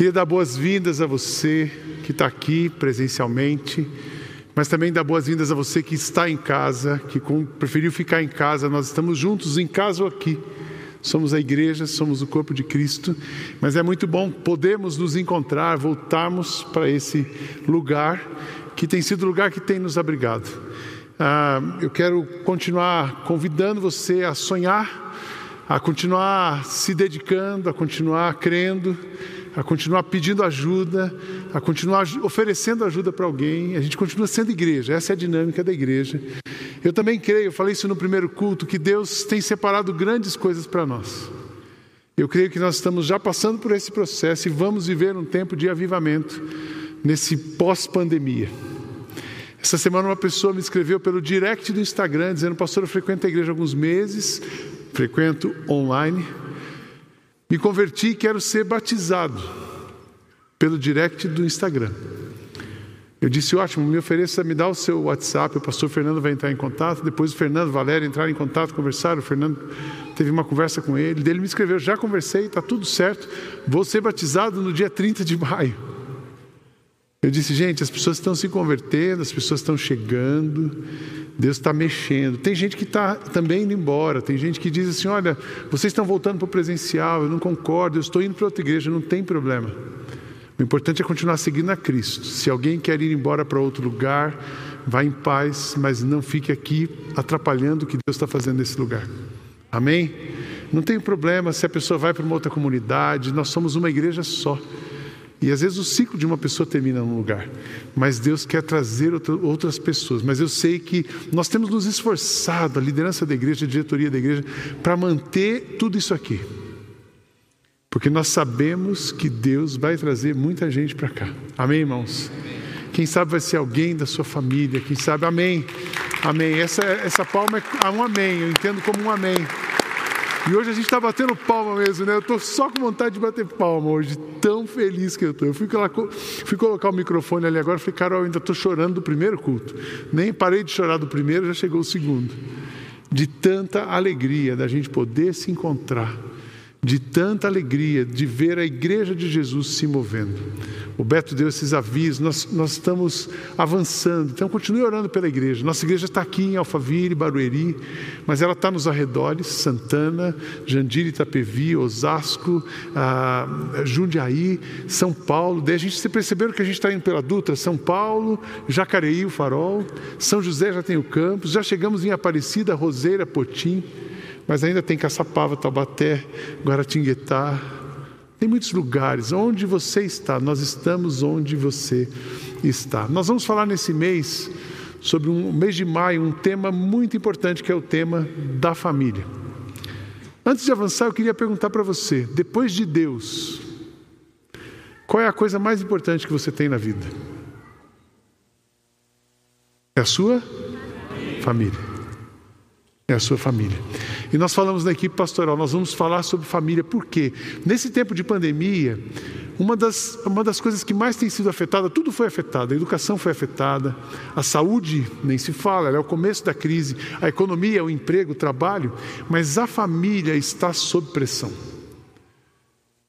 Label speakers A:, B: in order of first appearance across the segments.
A: Queria dar boas-vindas a você que está aqui presencialmente, mas também dar boas-vindas a você que está em casa, que preferiu ficar em casa. Nós estamos juntos em casa ou aqui. Somos a igreja, somos o corpo de Cristo, mas é muito bom podermos nos encontrar, voltarmos para esse lugar que tem sido o lugar que tem nos abrigado. Ah, eu quero continuar convidando você a sonhar, a continuar se dedicando, a continuar crendo, a continuar pedindo ajuda, a continuar oferecendo ajuda para alguém. A gente continua sendo igreja, essa é a dinâmica da igreja. Eu também creio, eu falei isso no primeiro culto, que Deus tem separado grandes coisas para nós. Eu creio que nós estamos já passando por esse processo e vamos viver um tempo de avivamento nesse pós-pandemia. Essa semana uma pessoa me escreveu pelo direct do Instagram dizendo: Pastor, eu frequento a igreja há alguns meses, frequento online, me converti e quero ser batizado pelo direct do Instagram. Eu disse, ótimo, me ofereça, me dá o seu WhatsApp, o pastor Fernando vai entrar em contato, depois o Fernando e Valéria entraram em contato, conversaram, o Fernando teve uma conversa com ele, dele me escreveu, já conversei, está tudo certo, vou ser batizado no dia 30 de maio. Eu disse, gente, as pessoas estão se convertendo, as pessoas estão chegando, Deus está mexendo. Tem gente que está também indo embora, tem gente que diz assim: olha, vocês estão voltando para o presencial, eu não concordo, eu estou indo para outra igreja, não tem problema. O importante é continuar seguindo a Cristo. Se alguém quer ir embora para outro lugar, vá em paz, mas não fique aqui atrapalhando o que Deus está fazendo nesse lugar. Amém? Não tem problema se a pessoa vai para uma outra comunidade, nós somos uma igreja só. E às vezes o ciclo de uma pessoa termina num lugar, mas Deus quer trazer outras pessoas. Mas eu sei que nós temos nos esforçado, a liderança da igreja, a diretoria da igreja, para manter tudo isso aqui. Porque nós sabemos que Deus vai trazer muita gente para cá. Amém, irmãos? Quem sabe vai ser alguém da sua família, quem sabe, amém. Amém. Essa, essa palma é um amém, eu entendo como um amém. E hoje a gente está batendo palma mesmo, né? Eu estou só com vontade de bater palma hoje, tão feliz que eu estou. Eu fui, fui, colocar o microfone ali agora falei, cara, eu ainda estou chorando do primeiro culto. Nem parei de chorar do primeiro, já chegou o segundo. De tanta alegria da gente poder se encontrar de tanta alegria de ver a igreja de Jesus se movendo. O Beto deu esses avisos, nós, nós estamos avançando, então continue orando pela igreja. Nossa igreja está aqui em Alphaville, Barueri, mas ela está nos arredores, Santana, Jandira, Itapevi, Osasco, ah, Jundiaí, São Paulo. Daí a gente se perceberam que a gente está indo pela Dutra, São Paulo, Jacareí, o Farol, São José já tem o campus, já chegamos em Aparecida, Roseira, Potim mas ainda tem Caçapava, Taubaté, Guaratinguetá. Tem muitos lugares. Onde você está? Nós estamos onde você está. Nós vamos falar nesse mês sobre um mês de maio, um tema muito importante que é o tema da família. Antes de avançar, eu queria perguntar para você: depois de Deus, qual é a coisa mais importante que você tem na vida? É a sua família é a sua família. E nós falamos na equipe pastoral, nós vamos falar sobre família, por quê? Nesse tempo de pandemia, uma das, uma das coisas que mais tem sido afetada, tudo foi afetado, a educação foi afetada, a saúde nem se fala, é o começo da crise, a economia, o emprego, o trabalho, mas a família está sob pressão.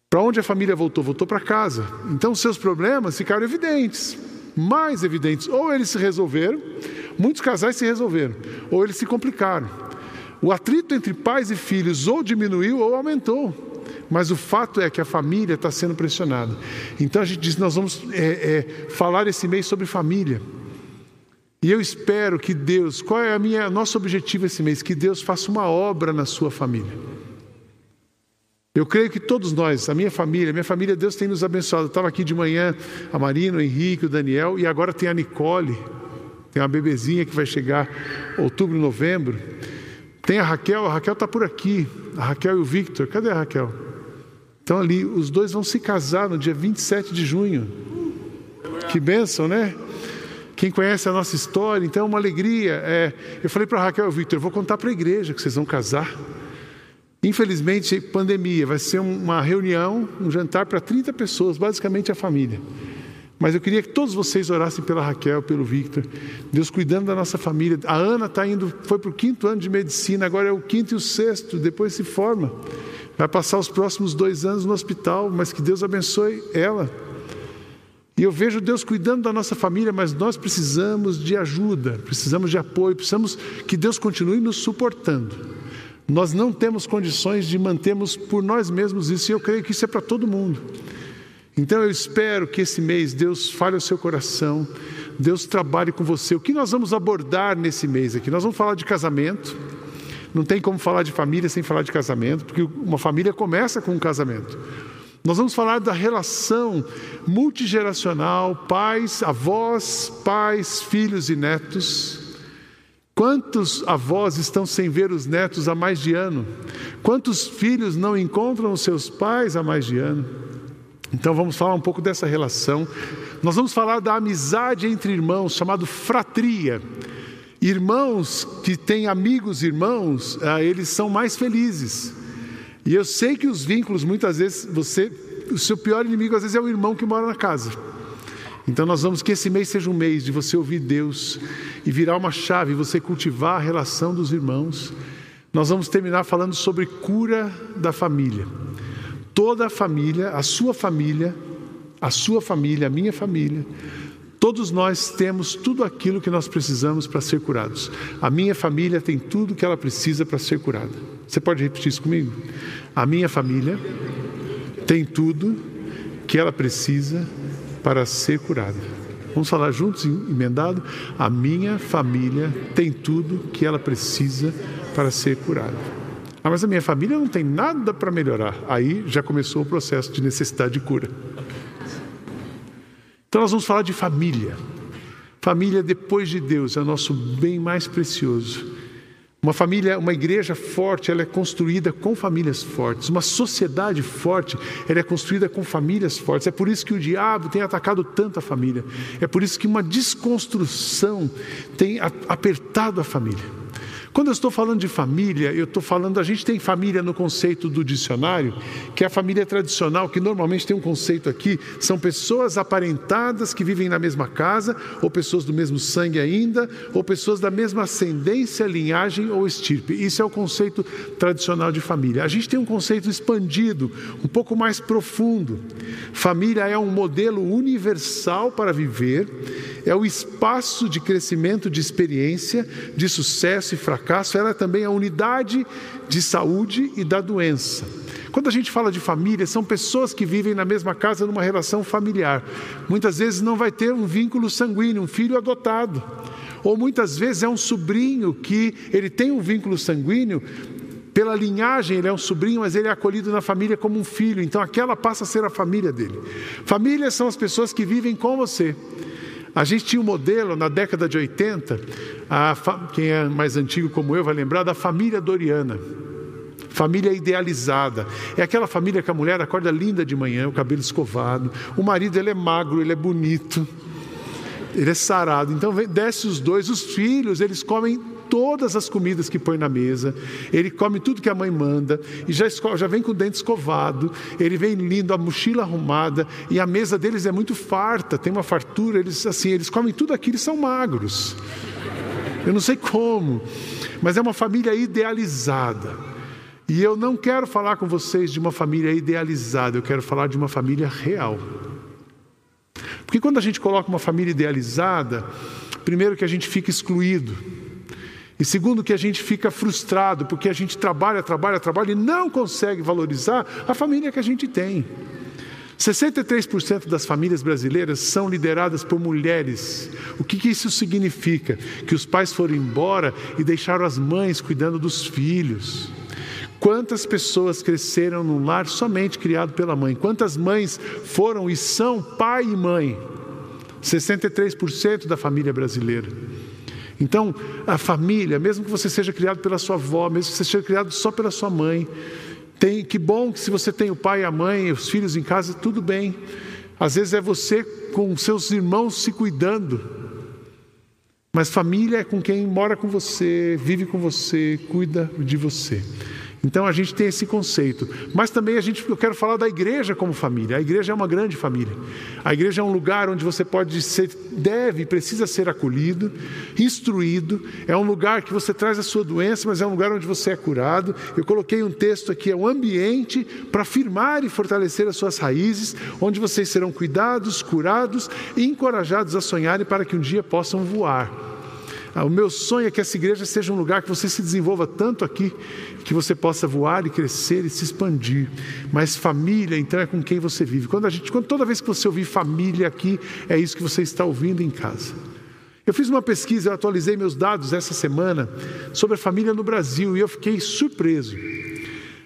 A: Para onde a família voltou? Voltou para casa. Então seus problemas ficaram evidentes, mais evidentes. Ou eles se resolveram, muitos casais se resolveram, ou eles se complicaram. O atrito entre pais e filhos ou diminuiu ou aumentou. Mas o fato é que a família está sendo pressionada. Então a gente diz: nós vamos é, é, falar esse mês sobre família. E eu espero que Deus, qual é a minha nosso objetivo esse mês? Que Deus faça uma obra na sua família. Eu creio que todos nós, a minha família, a minha família, Deus tem nos abençoado. Estava aqui de manhã, a Marina, o Henrique, o Daniel, e agora tem a Nicole, tem uma bebezinha que vai chegar outubro, novembro. Tem a Raquel, a Raquel está por aqui, a Raquel e o Victor, cadê a Raquel? Então ali, os dois vão se casar no dia 27 de junho. Que bênção, né? Quem conhece a nossa história, então é uma alegria. É, eu falei para a Raquel e o Victor, eu vou contar para a igreja que vocês vão casar. Infelizmente, pandemia, vai ser uma reunião, um jantar para 30 pessoas, basicamente a família. Mas eu queria que todos vocês orassem pela Raquel, pelo Victor, Deus cuidando da nossa família. A Ana está indo, foi para o quinto ano de medicina, agora é o quinto e o sexto, depois se forma. vai passar os próximos dois anos no hospital, mas que Deus abençoe ela. E eu vejo Deus cuidando da nossa família, mas nós precisamos de ajuda, precisamos de apoio, precisamos que Deus continue nos suportando. Nós não temos condições de mantermos por nós mesmos isso, e eu creio que isso é para todo mundo. Então eu espero que esse mês Deus fale ao seu coração, Deus trabalhe com você. O que nós vamos abordar nesse mês aqui? Nós vamos falar de casamento. Não tem como falar de família sem falar de casamento, porque uma família começa com um casamento. Nós vamos falar da relação multigeracional, pais, avós, pais, filhos e netos. Quantos avós estão sem ver os netos há mais de ano? Quantos filhos não encontram os seus pais há mais de ano? Então vamos falar um pouco dessa relação. Nós vamos falar da amizade entre irmãos, chamado fratria. Irmãos que têm amigos irmãos, ah, eles são mais felizes. E eu sei que os vínculos, muitas vezes, você, o seu pior inimigo às vezes é o irmão que mora na casa. Então nós vamos que esse mês seja um mês de você ouvir Deus e virar uma chave, você cultivar a relação dos irmãos. Nós vamos terminar falando sobre cura da família. Toda a família, a sua família, a sua família, a minha família, Todos nós temos tudo aquilo que nós precisamos para ser curados. A minha família tem tudo que ela precisa para ser curada. Você pode repetir isso comigo? A minha família tem tudo que ela precisa para ser curada. Vamos falar juntos, emendado? A minha família tem tudo que ela precisa para ser curada. Ah, mas a minha família não tem nada para melhorar. Aí já começou o processo de necessidade de cura. Então nós vamos falar de família. Família depois de Deus é o nosso bem mais precioso. Uma família, uma igreja forte, ela é construída com famílias fortes. Uma sociedade forte, ela é construída com famílias fortes. É por isso que o diabo tem atacado tanto a família. É por isso que uma desconstrução tem apertado a família. Quando eu estou falando de família, eu estou falando, a gente tem família no conceito do dicionário, que é a família tradicional, que normalmente tem um conceito aqui, são pessoas aparentadas que vivem na mesma casa, ou pessoas do mesmo sangue ainda, ou pessoas da mesma ascendência, linhagem ou estirpe. Isso é o conceito tradicional de família. A gente tem um conceito expandido, um pouco mais profundo. Família é um modelo universal para viver, é o espaço de crescimento de experiência, de sucesso e fracasso fracasso, ela é também a unidade de saúde e da doença. Quando a gente fala de família, são pessoas que vivem na mesma casa numa relação familiar. Muitas vezes não vai ter um vínculo sanguíneo, um filho adotado. Ou muitas vezes é um sobrinho que ele tem um vínculo sanguíneo, pela linhagem ele é um sobrinho, mas ele é acolhido na família como um filho. Então aquela passa a ser a família dele. Famílias são as pessoas que vivem com você. A gente tinha um modelo na década de 80, a, quem é mais antigo como eu vai lembrar da família Doriana. Família idealizada. É aquela família que a mulher acorda linda de manhã, o cabelo escovado. O marido ele é magro, ele é bonito. Ele é sarado. Então desce os dois, os filhos, eles comem todas as comidas que põe na mesa, ele come tudo que a mãe manda, e já, já vem com o dente escovado, ele vem lindo, a mochila arrumada, e a mesa deles é muito farta, tem uma fartura, eles assim, eles comem tudo aquilo e são magros. Eu não sei como, mas é uma família idealizada. E eu não quero falar com vocês de uma família idealizada, eu quero falar de uma família real. Porque quando a gente coloca uma família idealizada, primeiro que a gente fica excluído. E segundo, que a gente fica frustrado porque a gente trabalha, trabalha, trabalha e não consegue valorizar a família que a gente tem. 63% das famílias brasileiras são lideradas por mulheres. O que, que, isso significa? Que os pais foram embora e deixaram as mães cuidando dos filhos. Quantas pessoas cresceram num lar somente criado pela mãe? Quantas mães foram e são pai e mãe? 63% da família brasileira. Então, a família, mesmo que você seja criado pela sua avó, mesmo que você seja criado só pela sua mãe, tem que bom que se você tem o pai e a mãe, os filhos em casa, tudo bem. Às vezes é você com seus irmãos se cuidando. Mas família é com quem mora com você, vive com você, cuida de você. Então a gente tem esse conceito. Mas também a gente, eu quero falar da igreja como família. A igreja é uma grande família. A igreja é um lugar onde você pode ser, deve, precisa ser acolhido, instruído. É um lugar que você traz a sua doença, mas é um lugar onde você é curado. Eu coloquei um texto aqui, é um ambiente para firmar e fortalecer as suas raízes, onde vocês serão cuidados, curados e encorajados a sonharem para que um dia possam voar. Ah, o meu sonho é que essa igreja seja um lugar que você se desenvolva tanto aqui, que você possa voar e crescer e se expandir. Mas família, então, é com quem você vive. Quando a gente, quando, toda vez que você ouvir família aqui, é isso que você está ouvindo em casa. Eu fiz uma pesquisa, eu atualizei meus dados essa semana sobre a família no Brasil e eu fiquei surpreso.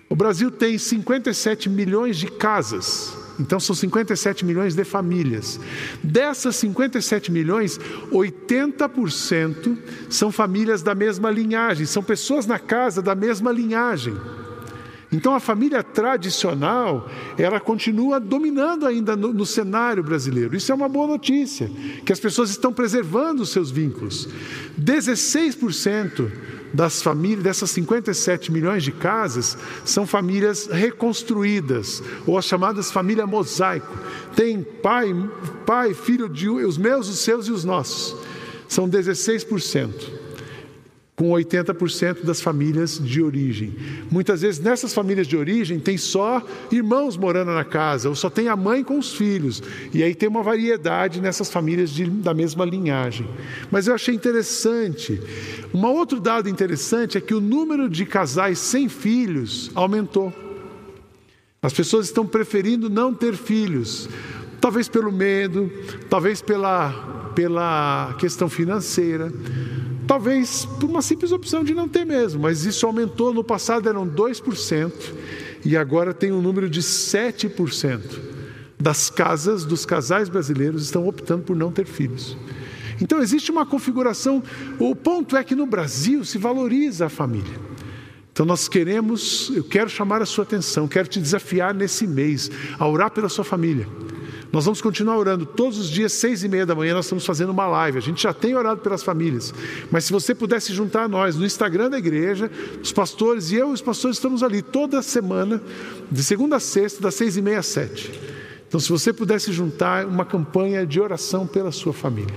A: O Brasil tem 57 milhões de casas. Então são 57 milhões de famílias. Dessas 57 milhões, 80% são famílias da mesma linhagem, são pessoas na casa da mesma linhagem. Então a família tradicional, ela continua dominando ainda no, no, cenário brasileiro. Isso é uma boa notícia, que as pessoas estão preservando os seus vínculos. 16% das famílias, dessas 57 milhões de casas, são famílias reconstruídas, ou as chamadas família mosaico. Tem pai, pai, filho de os meus, os seus e os nossos. São 16% com 80% das famílias de origem. Muitas vezes nessas famílias de origem tem só irmãos morando na casa, ou só tem a mãe com os filhos. E aí tem uma variedade nessas famílias de, da mesma linhagem. Mas eu achei interessante. Um outro dado interessante é que o número de casais sem filhos aumentou. As pessoas estão preferindo não ter filhos, talvez pelo medo, talvez pela, pela questão financeira Talvez por uma simples opção de não ter mesmo, mas isso aumentou. No passado eram 2% e agora tem um número de 7% das casas, dos casais brasileiros estão optando por não ter filhos. Então existe uma configuração. O ponto é que no Brasil se valoriza a família. Então nós queremos, eu quero chamar a sua atenção, quero te desafiar nesse mês a orar pela sua família. Nós vamos continuar orando todos os dias, seis e meia da manhã, nós estamos fazendo uma live. A gente já tem orado pelas famílias, mas se você pudesse juntar a nós no Instagram da igreja, os pastores e eu, os pastores estamos ali toda semana, de segunda a sexta, das seis e meia às sete. Então, se você pudesse juntar uma campanha de oração pela sua família.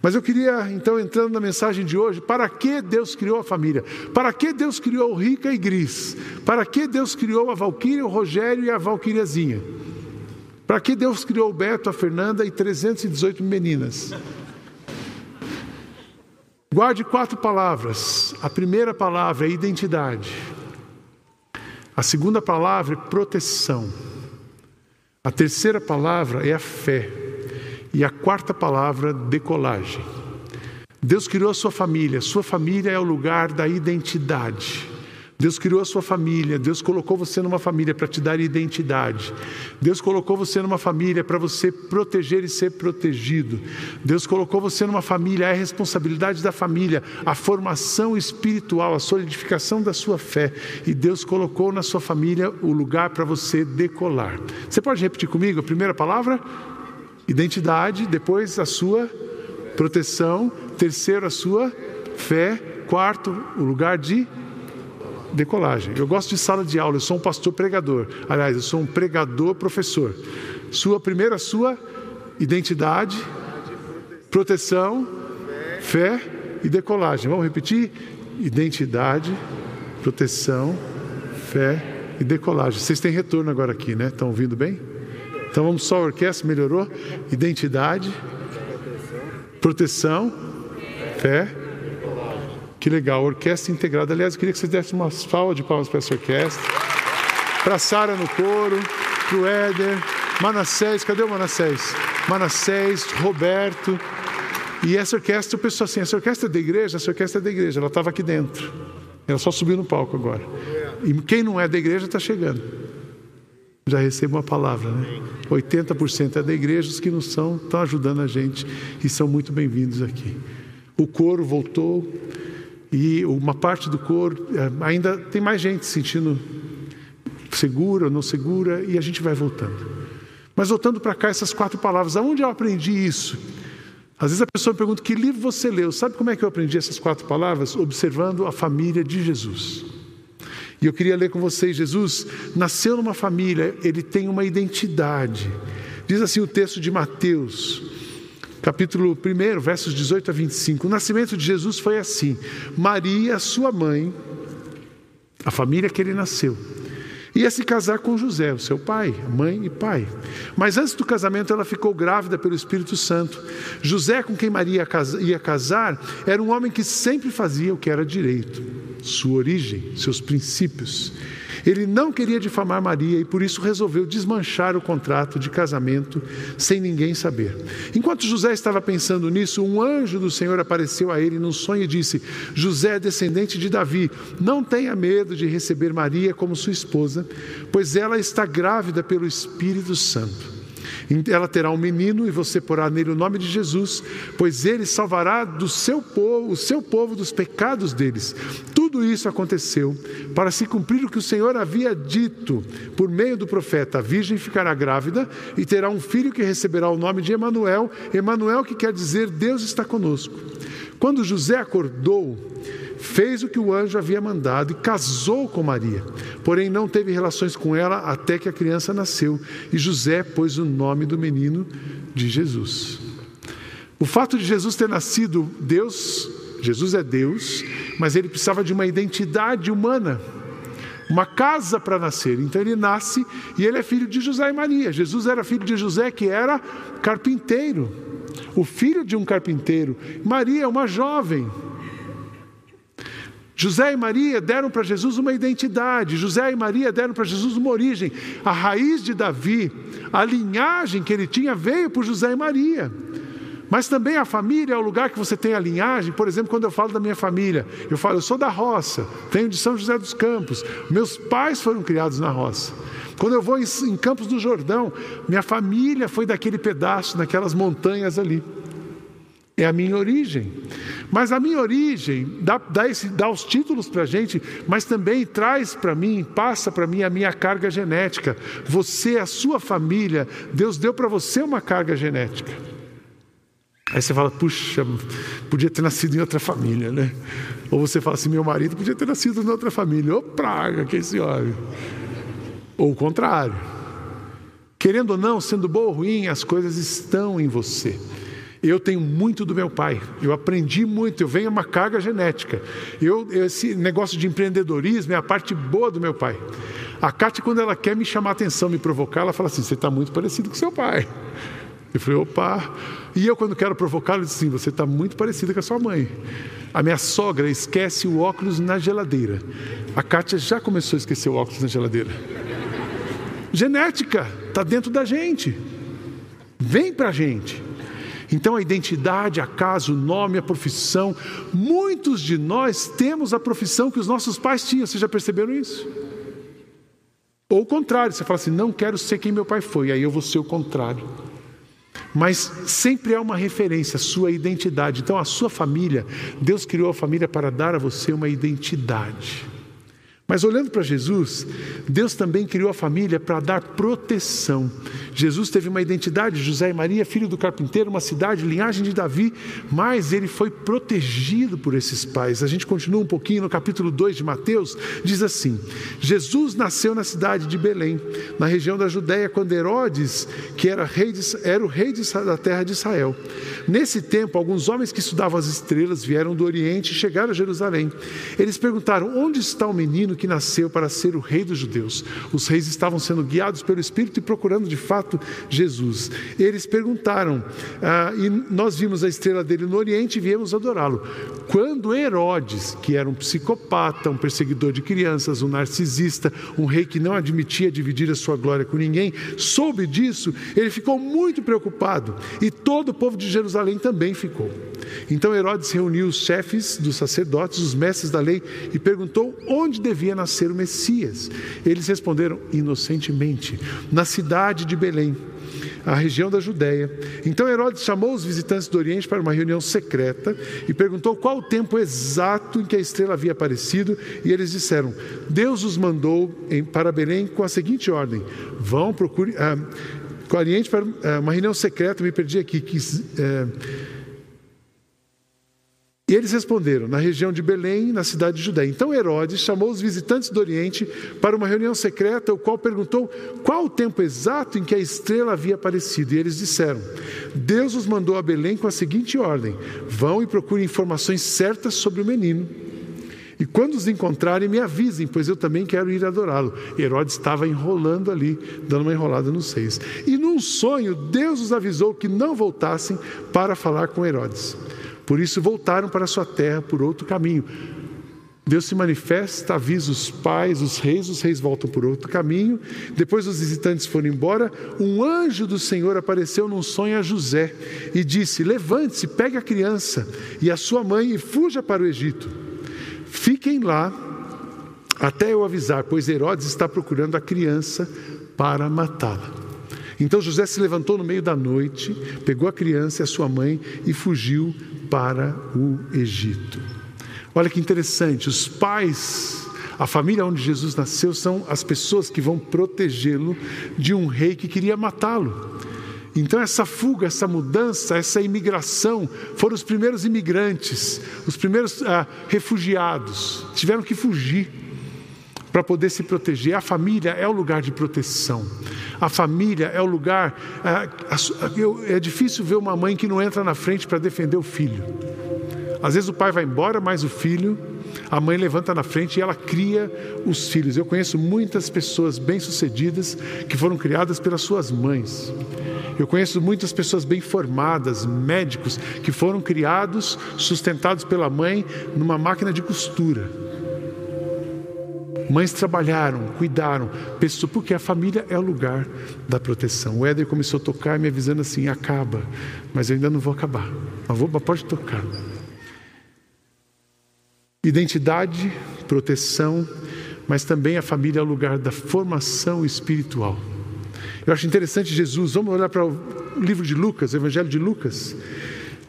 A: Mas eu queria, então, entrando na mensagem de hoje, para que Deus criou a família? Para que Deus criou o Rica e Gris? Para que Deus criou a Valquíria, o Rogério e a Valquíriazinha? Para que Deus criou o Beto, a Fernanda e 318 meninas? Guarde quatro palavras. A primeira palavra é identidade. A segunda palavra é proteção. A terceira palavra é a fé. E a quarta palavra, decolagem. Deus criou a sua família. Sua família é o lugar da identidade. Deus criou a sua família, Deus colocou você numa família para te dar identidade. Deus colocou você numa família para você proteger e ser protegido. Deus colocou você numa família, é a responsabilidade da família, a formação espiritual, a solidificação da sua fé. E Deus colocou na sua família o lugar para você decolar. Você pode repetir comigo a primeira palavra? Identidade, depois a sua proteção, terceiro a sua fé, quarto o lugar de decolagem. Eu gosto de sala de aula, eu sou um pastor pregador. Aliás, eu sou um pregador professor. Sua primeira sua identidade, proteção, fé e decolagem. Vamos repetir? Identidade, proteção, fé e decolagem. Vocês têm retorno agora aqui, né? Estão ouvindo bem? Então vamos só a orquestra melhorou. Identidade, proteção, fé que legal, orquestra integrada. Aliás, eu queria que vocês dessem uma salva de palmas para essa orquestra. Para Sara no coro, para o Éder, Manassés, cadê o Manassés? Manassés, Roberto. E essa orquestra, o pessoal assim, essa orquestra é da igreja, essa orquestra é da igreja, ela estava aqui dentro. Ela só subiu no palco agora. E quem não é da igreja está chegando. Já recebo uma palavra, né? 80% é da igreja, os que não são estão ajudando a gente e são muito bem-vindos aqui. O coro voltou, e uma parte do coro eh, ainda tem mais gente se sentindo segura ou não segura, e a gente vai voltando. Mas voltando para cá, essas quatro palavras, aonde eu aprendi isso? Às vezes a pessoa pergunta: que livro você leu? Sabe como é que eu aprendi essas quatro palavras? Observando a família de Jesus. E eu queria ler com vocês: Jesus nasceu numa família, ele tem uma identidade. Diz assim o texto de Mateus, capítulo 1, versos 18 a 25. O nascimento de Jesus foi assim: Maria, sua mãe, a família que ele nasceu, ia se casar com José, o seu pai, mãe e pai. Mas antes do casamento, ela ficou grávida pelo Espírito Santo. José, com quem Maria ia casar, era um homem que sempre fazia o que era direito, sua origem, seus princípios. Ele não queria difamar Maria e por isso resolveu desmanchar o contrato de casamento sem ninguém saber. Enquanto José estava pensando nisso, um anjo do Senhor apareceu a ele num sonho e disse: José, descendente de Davi, não tenha medo de receber Maria como sua esposa, pois ela está grávida pelo Espírito Santo. Ela terá um menino e você porá nele o nome de Jesus, pois ele salvará do seu povo, o seu povo dos pecados deles. Tudo isso aconteceu para se cumprir o que o Senhor havia dito por meio do profeta: a virgem ficará grávida e terá um filho que receberá o nome de Emanuel, Emanuel que quer dizer Deus está conosco. Quando José acordou, fez o que o anjo havia mandado e casou com Maria. Porém, não teve relações com ela até que a criança nasceu. E José pôs o nome do menino de Jesus. O fato de Jesus ter nascido, Deus, Jesus é Deus, mas ele precisava de uma identidade humana uma casa para nascer. Então ele nasce e ele é filho de José e Maria. Jesus era filho de José, que era carpinteiro, o filho de um carpinteiro. Maria é uma jovem. José e Maria deram para Jesus uma identidade, José e Maria deram para Jesus uma origem. A raiz de Davi, a linhagem que ele tinha, veio por José e Maria. Mas também a família é o lugar que você tem a linhagem. Por exemplo, quando eu falo da minha família, eu falo, eu sou da roça, venho de São José dos Campos, meus pais foram criados na roça. Quando eu vou em, em Campos do Jordão, minha família foi daquele pedaço, naquelas montanhas ali. É a minha origem. Mas a minha origem dá, dá, esse, dá os títulos para a gente, mas também traz para mim, passa para mim a minha carga genética. Você, a sua família, Deus deu para você uma carga genética. Aí você fala, puxa, podia ter nascido em outra família, né? Ou você fala assim, meu marido podia ter nascido em outra família. Ô praga que esse homem. Ou o contrário. Querendo ou não, sendo bom ou ruim, as coisas estão em você. Eu tenho muito do meu pai, eu aprendi muito, eu venho uma carga genética. Eu, esse negócio de empreendedorismo é a parte boa do meu pai. A Kátia, quando ela quer me chamar atenção, me provocar, ela fala assim: você está muito parecido com seu pai. Eu falei, opa. E eu, quando quero provocá-lo, eu disse assim: você está muito parecida com a sua mãe. A minha sogra esquece o óculos na geladeira. A Kátia já começou a esquecer o óculos na geladeira. Genética, está dentro da gente. Vem para a gente. Então a identidade, a casa, o nome, a profissão. Muitos de nós temos a profissão que os nossos pais tinham. Vocês já perceberam isso? Ou o contrário, você fala assim: não quero ser quem meu pai foi, aí eu vou ser o contrário. Mas sempre há uma referência, a sua identidade. Então, a sua família, Deus criou a família para dar a você uma identidade. Mas olhando para Jesus, Deus também criou a família para dar proteção. Jesus teve uma identidade, José e Maria, filho do carpinteiro, uma cidade, linhagem de Davi, mas ele foi protegido por esses pais. A gente continua um pouquinho no capítulo 2 de Mateus, diz assim: Jesus nasceu na cidade de Belém, na região da Judéia, quando Herodes, que era, rei de, era o rei de, da terra de Israel. Nesse tempo, alguns homens que estudavam as estrelas vieram do Oriente e chegaram a Jerusalém. Eles perguntaram: onde está o menino que nasceu para ser o rei dos judeus. Os reis estavam sendo guiados pelo Espírito e procurando de fato Jesus. Eles perguntaram, ah, e nós vimos a estrela dele no Oriente e viemos adorá-lo. Quando Herodes, que era um psicopata, um perseguidor de crianças, um narcisista, um rei que não admitia dividir a sua glória com ninguém, soube disso, ele ficou muito preocupado e todo o povo de Jerusalém também ficou. Então Herodes reuniu os chefes dos sacerdotes, os mestres da lei e perguntou onde devia devia nascer o Messias. Eles responderam inocentemente, na cidade de Belém, a região da Judéia. Então Herodes chamou os visitantes do Oriente para uma reunião secreta e perguntou qual o tempo exato em que a estrela havia aparecido, e eles disseram: Deus os mandou para Belém com a seguinte ordem: vão procure ah, com o Oriente para ah, uma reunião secreta. Me perdi aqui. Que, ah, E eles responderam: na região de Belém, na cidade de Judéia. Então Herodes chamou os visitantes do Oriente para uma reunião secreta, o qual perguntou qual o tempo exato em que a estrela havia aparecido. E eles disseram: Deus os mandou a Belém com a seguinte ordem: vão e procurem informações certas sobre o menino. E quando os encontrarem, me avisem, pois eu também quero ir adorá-lo. Herodes estava enrolando ali, dando uma enrolada nos seis. E num sonho, Deus os avisou que não voltassem para falar com Herodes. Por isso voltaram para sua terra por outro caminho. Deus se manifesta, avisa os pais, os reis, os reis voltam por outro caminho. Depois os visitantes foram embora. Um anjo do Senhor apareceu num sonho a José e disse: Levante-se, pegue a criança e a sua mãe e fuja para o Egito. Fiquem lá até eu avisar, pois Herodes está procurando a criança para matá-la. Então José se levantou no meio da noite, pegou a criança e a sua mãe e fugiu para o Egito. Olha que interessante, os pais, a família onde Jesus nasceu, são as pessoas que vão protegê-lo de um rei que queria matá-lo. Então, essa fuga, essa mudança, essa imigração, foram os primeiros imigrantes, os primeiros ah, refugiados, tiveram que fugir para poder se proteger. A família é o lugar de proteção. A família é o lugar. É, é difícil ver uma mãe que não entra na frente para defender o filho. Às vezes o pai vai embora, mas o filho, a mãe levanta na frente e ela cria os filhos. Eu conheço muitas pessoas bem-sucedidas que foram criadas pelas suas mães. Eu conheço muitas pessoas bem formadas, médicos, que foram criados, sustentados pela mãe numa máquina de costura. Mães trabalharam, cuidaram, pessoas, porque a família é o lugar da proteção. O Éder começou a tocar me avisando assim: acaba, mas eu ainda não vou acabar. Mas vou, pode tocar. Identidade, proteção, mas também a família é o lugar da formação espiritual. Eu acho interessante Jesus, vamos olhar para o livro de Lucas, o Evangelho de Lucas.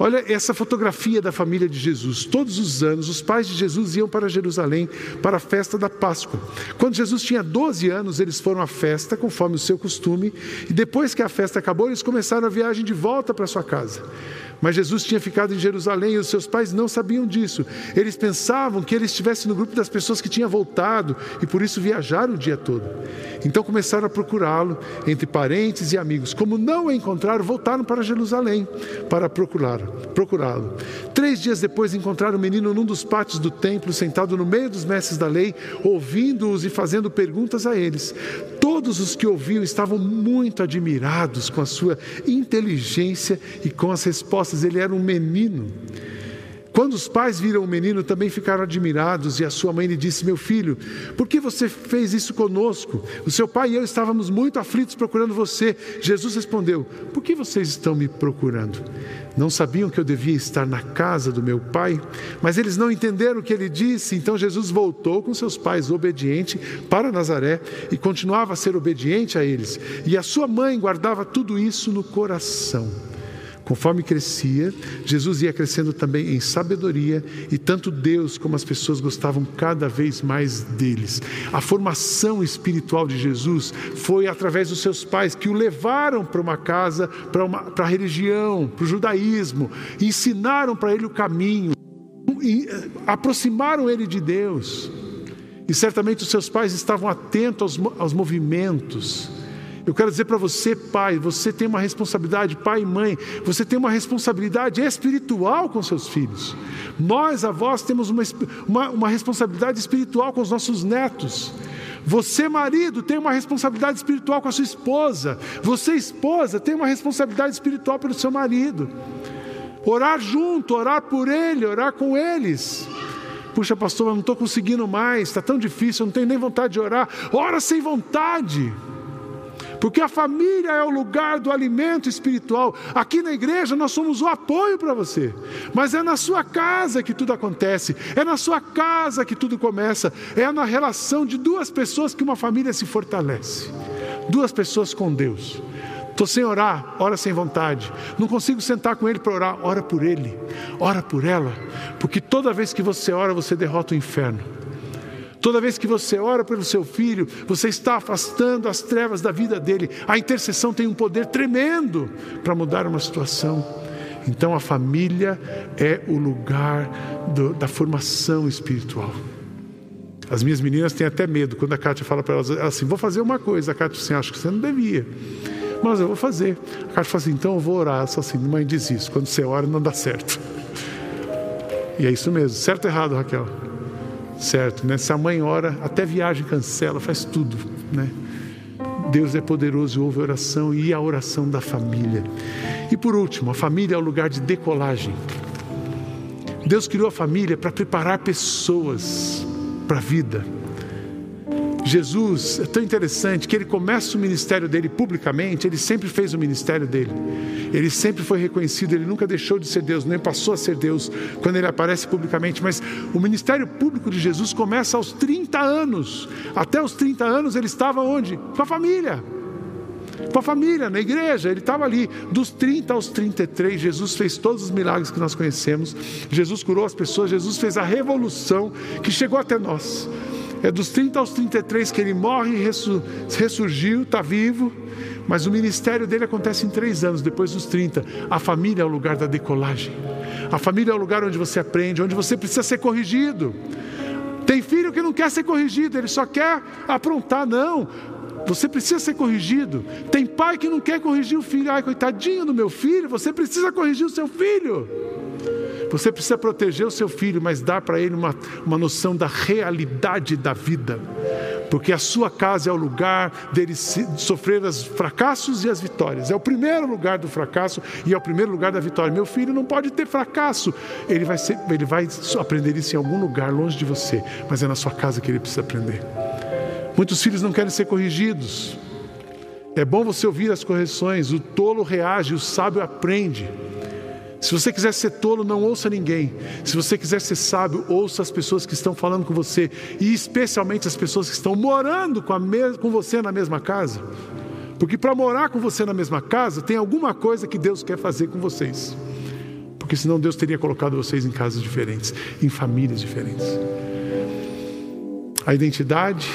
A: Olha essa fotografia da família de Jesus. Todos os anos, os pais de Jesus iam para Jerusalém para a festa da Páscoa. Quando Jesus tinha 12 anos, eles foram à festa, conforme o seu costume, e depois que a festa acabou, eles começaram a viagem de volta para sua casa. Mas Jesus tinha ficado em Jerusalém e os seus pais não sabiam disso. Eles pensavam que ele estivesse no grupo das pessoas que tinha voltado e por isso viajaram o dia todo. Então começaram a procurá-lo entre parentes e amigos. Como não o encontraram, voltaram para Jerusalém para procurá-lo. Três dias depois encontraram o menino num dos pátios do templo, sentado no meio dos mestres da lei, ouvindo-os e fazendo perguntas a eles. Todos os que ouviam estavam muito admirados com a sua inteligência e com as respostas. Ele era um menino. Quando os pais viram o menino, também ficaram admirados, e a sua mãe lhe disse: Meu filho, por que você fez isso conosco? O seu pai e eu estávamos muito aflitos procurando você. Jesus respondeu: Por que vocês estão me procurando? Não sabiam que eu devia estar na casa do meu pai? Mas eles não entenderam o que ele disse. Então Jesus voltou com seus pais, obediente, para Nazaré e continuava a ser obediente a eles. E a sua mãe guardava tudo isso no coração. Conforme crescia, Jesus ia crescendo também em sabedoria e tanto Deus como as pessoas gostavam cada vez mais deles. A formação espiritual de Jesus foi através dos seus pais que o levaram para uma casa, para, uma, para a religião, para o judaísmo, ensinaram para ele o caminho, aproximaram ele de Deus. E certamente os seus pais estavam atentos aos, aos movimentos eu quero dizer para você, pai, você tem uma responsabilidade, pai e mãe, você tem uma responsabilidade espiritual com seus filhos. Nós, avós, temos uma, uma, uma responsabilidade espiritual com os nossos netos. Você, marido, tem uma responsabilidade espiritual com a sua esposa. Você, esposa, tem uma responsabilidade espiritual pelo seu marido. Orar junto, orar por ele, orar com eles. Puxa, pastor, eu não estou conseguindo mais, está tão difícil, eu não tenho nem vontade de orar. Ora sem vontade. Porque a família é o lugar do alimento espiritual. Aqui na igreja nós somos o apoio para você. Mas é na sua casa que tudo acontece. É na sua casa que tudo começa. É na relação de duas pessoas que uma família se fortalece. Duas pessoas com Deus. Estou sem orar, ora sem vontade. Não consigo sentar com ele para orar, ora por ele, ora por ela, porque toda vez que você ora, você derrota o inferno. Toda vez que você ora pelo seu filho, você está afastando as trevas da vida dele. A intercessão tem um poder tremendo para mudar uma situação. Então a família é o lugar do, da formação espiritual. As minhas meninas têm até medo quando a Kátia fala para elas assim: vou fazer uma coisa. A Kátia assim: acho que você não devia. Mas eu vou fazer. A Kátia fala assim: então eu vou orar. Só assim, mãe diz isso: quando você ora não dá certo. E é isso mesmo. Certo ou errado, Raquel? Certo, né? Se a mãe ora, até viagem cancela, faz tudo, né? Deus é poderoso e ouve a oração e a oração da família. E por último, a família é o lugar de decolagem. Deus criou a família para preparar pessoas para a vida. Jesus é tão interessante que ele começa o ministério dele publicamente, ele sempre fez o ministério dele. Ele sempre foi reconhecido, ele nunca deixou de ser Deus, nem passou a ser Deus quando ele aparece publicamente. Mas o ministério público de Jesus começa aos 30 anos. Até os 30 anos ele estava onde? Com a família. Com a família, na igreja, ele estava ali. Dos 30 aos 33, Jesus fez todos os milagres que nós conhecemos. Jesus curou as pessoas, Jesus fez a revolução que chegou até nós. É dos 30 aos 33 que ele morre e ressurgiu, está vivo. Mas o ministério dele acontece em três anos, depois dos 30. A família é o lugar da decolagem. A família é o lugar onde você aprende, onde você precisa ser corrigido. Tem filho que não quer ser corrigido, ele só quer aprontar. Não, você precisa ser corrigido. Tem pai que não quer corrigir o filho. Ai, coitadinho do meu filho, você precisa corrigir o seu filho. Você precisa proteger o seu filho, mas dar para ele uma, uma noção da realidade da vida. Porque a sua casa é o lugar dele sofrer os fracassos e as vitórias. É o primeiro lugar do fracasso e é o primeiro lugar da vitória. Meu filho não pode ter fracasso. Ele vai, ser, ele vai aprender isso em algum lugar longe de você, mas é na sua casa que ele precisa aprender. Muitos filhos não querem ser corrigidos. É bom você ouvir as correções. O tolo reage, o sábio aprende. Se você quiser ser tolo, não ouça ninguém. Se você quiser ser sábio, ouça as pessoas que estão falando com você, e especialmente as pessoas que estão morando com, com você na mesma casa. Porque para morar com você na mesma casa, tem alguma coisa que Deus quer fazer com vocês. Porque senão Deus teria colocado vocês em casas diferentes, em famílias diferentes. A identidade,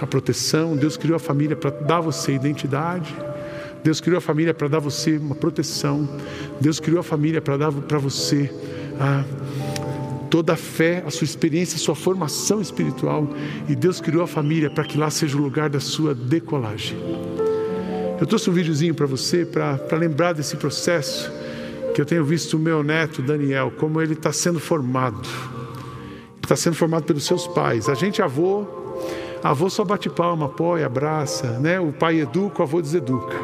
A: a proteção, Deus criou a família para dar você identidade Deus criou a família para dar você uma proteção. Deus criou a família para dar para você ah, toda a fé, a sua experiência, a sua formação espiritual. E Deus criou a família para que lá seja o lugar da sua decolagem. Eu trouxe um videozinho para você para lembrar desse processo que eu tenho visto o meu neto Daniel, como ele está sendo formado. Está sendo formado pelos seus pais. A gente avô, avô só bate palma, apoia, abraça, né? O pai educa, o avô deseduca.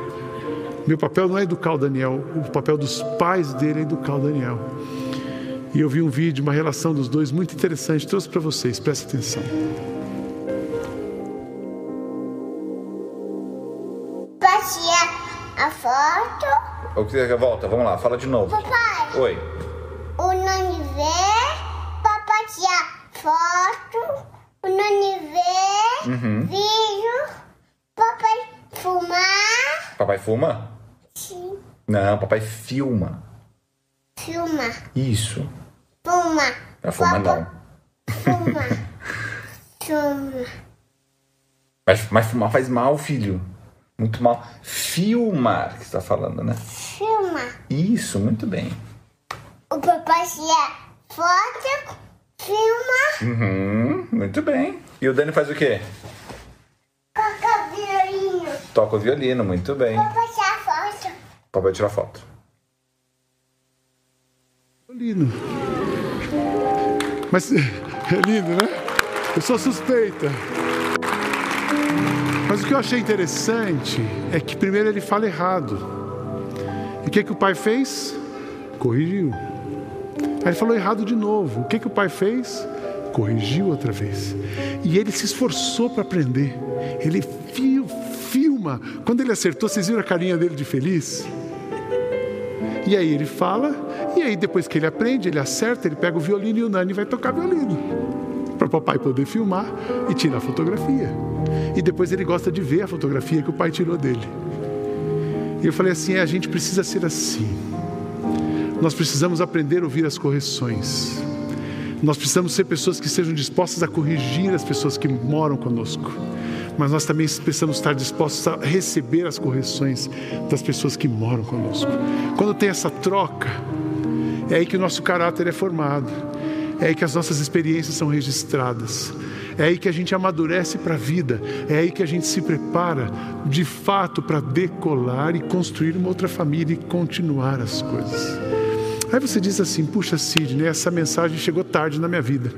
A: Meu papel não é educar o Daniel, o papel dos pais dele é educar o Daniel. E eu vi um vídeo, uma relação dos dois muito interessante, trouxe para vocês, presta atenção.
B: Passeia a foto.
C: O que volta? Vamos lá, fala de novo.
B: Papai.
C: Oi.
B: O nani vê, papai tirar foto, o nani vê,
C: Uhum.
B: vídeo, papai fumar,
C: Papai fuma? Não, papai filma.
B: filma,
C: Isso.
B: fuma,
C: Não fuma não.
B: fuma, fuma,
C: Mas, mas fumar faz mal, filho. Muito mal. Filmar, que você está falando, né?
B: filma.
C: Isso, muito bem.
B: O papai tira foto, filma,
C: Uhum, muito bem. E o Dani faz o quê?
B: toca violino,
C: Toca o violino, muito bem.
B: papai.
C: Papai tirar foto.
A: Lindo. Mas é lindo, né? Eu sou suspeita. Mas o que eu achei interessante é que primeiro ele fala errado. E o que, que o pai fez? Corrigiu. Aí ele falou errado de novo. O que, que o pai fez? Corrigiu outra vez. E ele se esforçou para aprender. Ele fil- filma. Quando ele acertou, vocês viram a carinha dele de feliz? E aí ele fala, e aí depois que ele aprende, ele acerta, ele pega o violino e o Nani vai tocar violino. Para o papai poder filmar e tirar fotografia. E depois ele gosta de ver a fotografia que o pai tirou dele. E eu falei assim: é, a gente precisa ser assim. Nós precisamos aprender a ouvir as correções. Nós precisamos ser pessoas que sejam dispostas a corrigir as pessoas que moram conosco. Mas nós também precisamos estar dispostos a receber as correções das pessoas que moram conosco. Quando tem essa troca, é aí que o nosso caráter é formado, é aí que as nossas experiências são registradas, é aí que a gente amadurece para a vida, é aí que a gente se prepara de fato para decolar e construir uma outra família e continuar as coisas. Aí você diz assim: puxa, Sidney, essa mensagem chegou tarde na minha vida.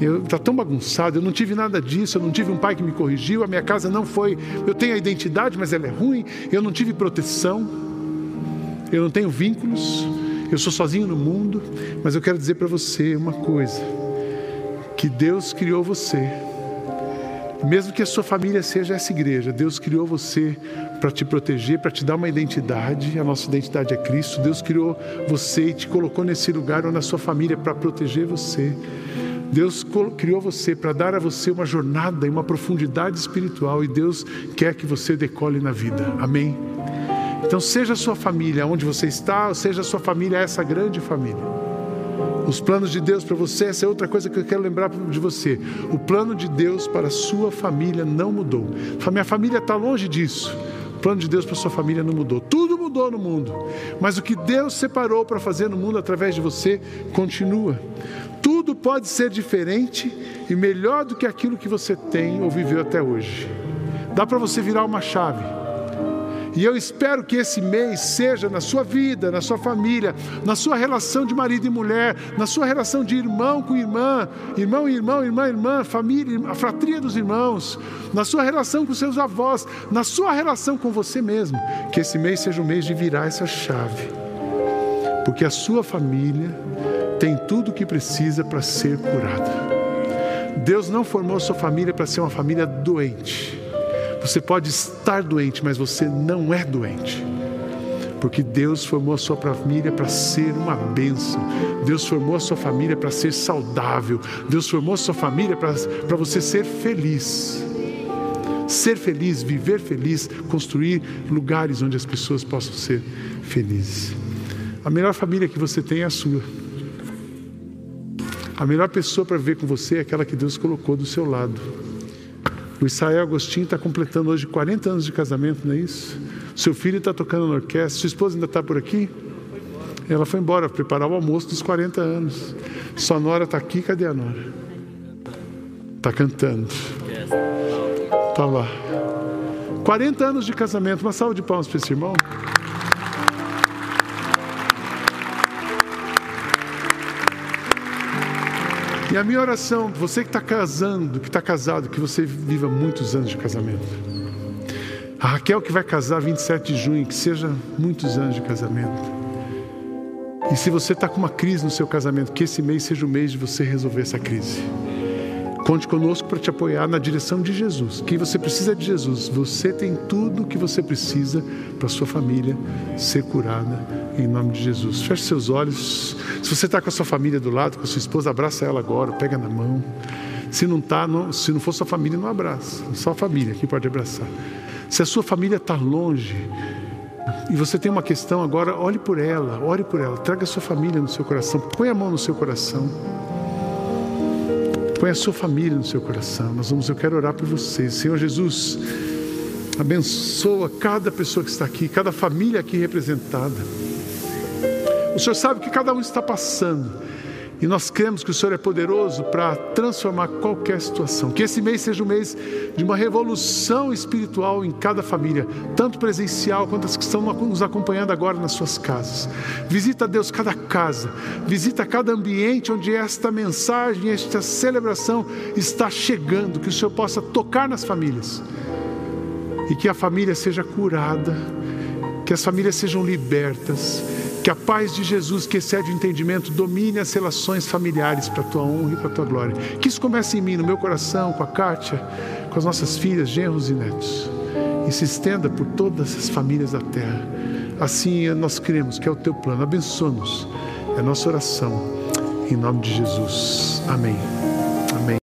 A: Está tão bagunçado, eu não tive nada disso, eu não tive um pai que me corrigiu, a minha casa não foi. Eu tenho a identidade, mas ela é ruim, eu não tive proteção, eu não tenho vínculos, eu sou sozinho no mundo. Mas eu quero dizer para você uma coisa: que Deus criou você. Mesmo que a sua família seja essa igreja, Deus criou você para te proteger, para te dar uma identidade. A nossa identidade é Cristo. Deus criou você e te colocou nesse lugar ou na sua família para proteger você. Deus criou você para dar a você uma jornada e uma profundidade espiritual e Deus quer que você decole na vida. Amém? Então, seja a sua família onde você está, seja a sua família essa grande família. Os planos de Deus para você, essa é outra coisa que eu quero lembrar de você. O plano de Deus para a sua família não mudou. Minha família está longe disso. O plano de Deus para a sua família não mudou. Tudo mudou no mundo. Mas o que Deus separou para fazer no mundo através de você continua. Tudo pode ser diferente e melhor do que aquilo que você tem ou viveu até hoje. Dá para você virar uma chave e eu espero que esse mês seja na sua vida, na sua família, na sua relação de marido e mulher, na sua relação de irmão com irmã, irmão e irmão, irmã e irmã, família, a fratria dos irmãos, na sua relação com seus avós, na sua relação com você mesmo. Que esse mês seja o mês de virar essa chave. Porque a sua família tem tudo o que precisa para ser curada. Deus não formou sua família para ser uma família doente. Você pode estar doente, mas você não é doente. Porque Deus formou a sua família para ser uma bênção. Deus formou a sua família para ser saudável. Deus formou a sua família para você ser feliz. Ser feliz, viver feliz, construir lugares onde as pessoas possam ser felizes. A melhor família que você tem é a sua. A melhor pessoa para viver com você é aquela que Deus colocou do seu lado. O Israel Agostinho está completando hoje 40 anos de casamento, não é isso? Seu filho está tocando na orquestra, sua esposa ainda está por aqui? Ela foi embora preparar o almoço dos 40 anos. Sua nora está aqui, cadê a nora? Está cantando. Está lá. 40 anos de casamento, uma salva de palmas para esse irmão. E a minha oração, você que está casando, que está casado, que você viva muitos anos de casamento. A Raquel que vai casar 27 de junho, que seja muitos anos de casamento. E se você está com uma crise no seu casamento, que esse mês seja o mês de você resolver essa crise. Conte conosco para te apoiar na direção de Jesus. Que você precisa de Jesus. Você tem tudo o que você precisa para sua família ser curada em nome de Jesus. Feche seus olhos. Se você está com a sua família do lado, com a sua esposa, abraça ela agora, pega na mão. Se não está, se não for sua família, não abraça. Só a família que pode abraçar. Se a sua família está longe e você tem uma questão agora, olhe por ela, ore por ela, traga a sua família no seu coração, põe a mão no seu coração. Põe a sua família no seu coração. Nós vamos, eu quero orar por vocês. Senhor Jesus, abençoa cada pessoa que está aqui, cada família aqui representada. O Senhor sabe que cada um está passando. E nós cremos que o Senhor é poderoso para transformar qualquer situação. Que esse mês seja um mês de uma revolução espiritual em cada família, tanto presencial quanto as que estão nos acompanhando agora nas suas casas. Visita, Deus, cada casa, visita cada ambiente onde esta mensagem, esta celebração está chegando. Que o Senhor possa tocar nas famílias e que a família seja curada, que as famílias sejam libertas que a paz de Jesus, que excede o entendimento, domine as relações familiares para a tua honra e para a tua glória. Que isso comece em mim, no meu coração, com a Kátia, com as nossas filhas, genros e netos. E se estenda por todas as famílias da terra. Assim nós cremos que é o teu plano. Abençoa-nos. É a nossa oração. Em nome de Jesus. Amém.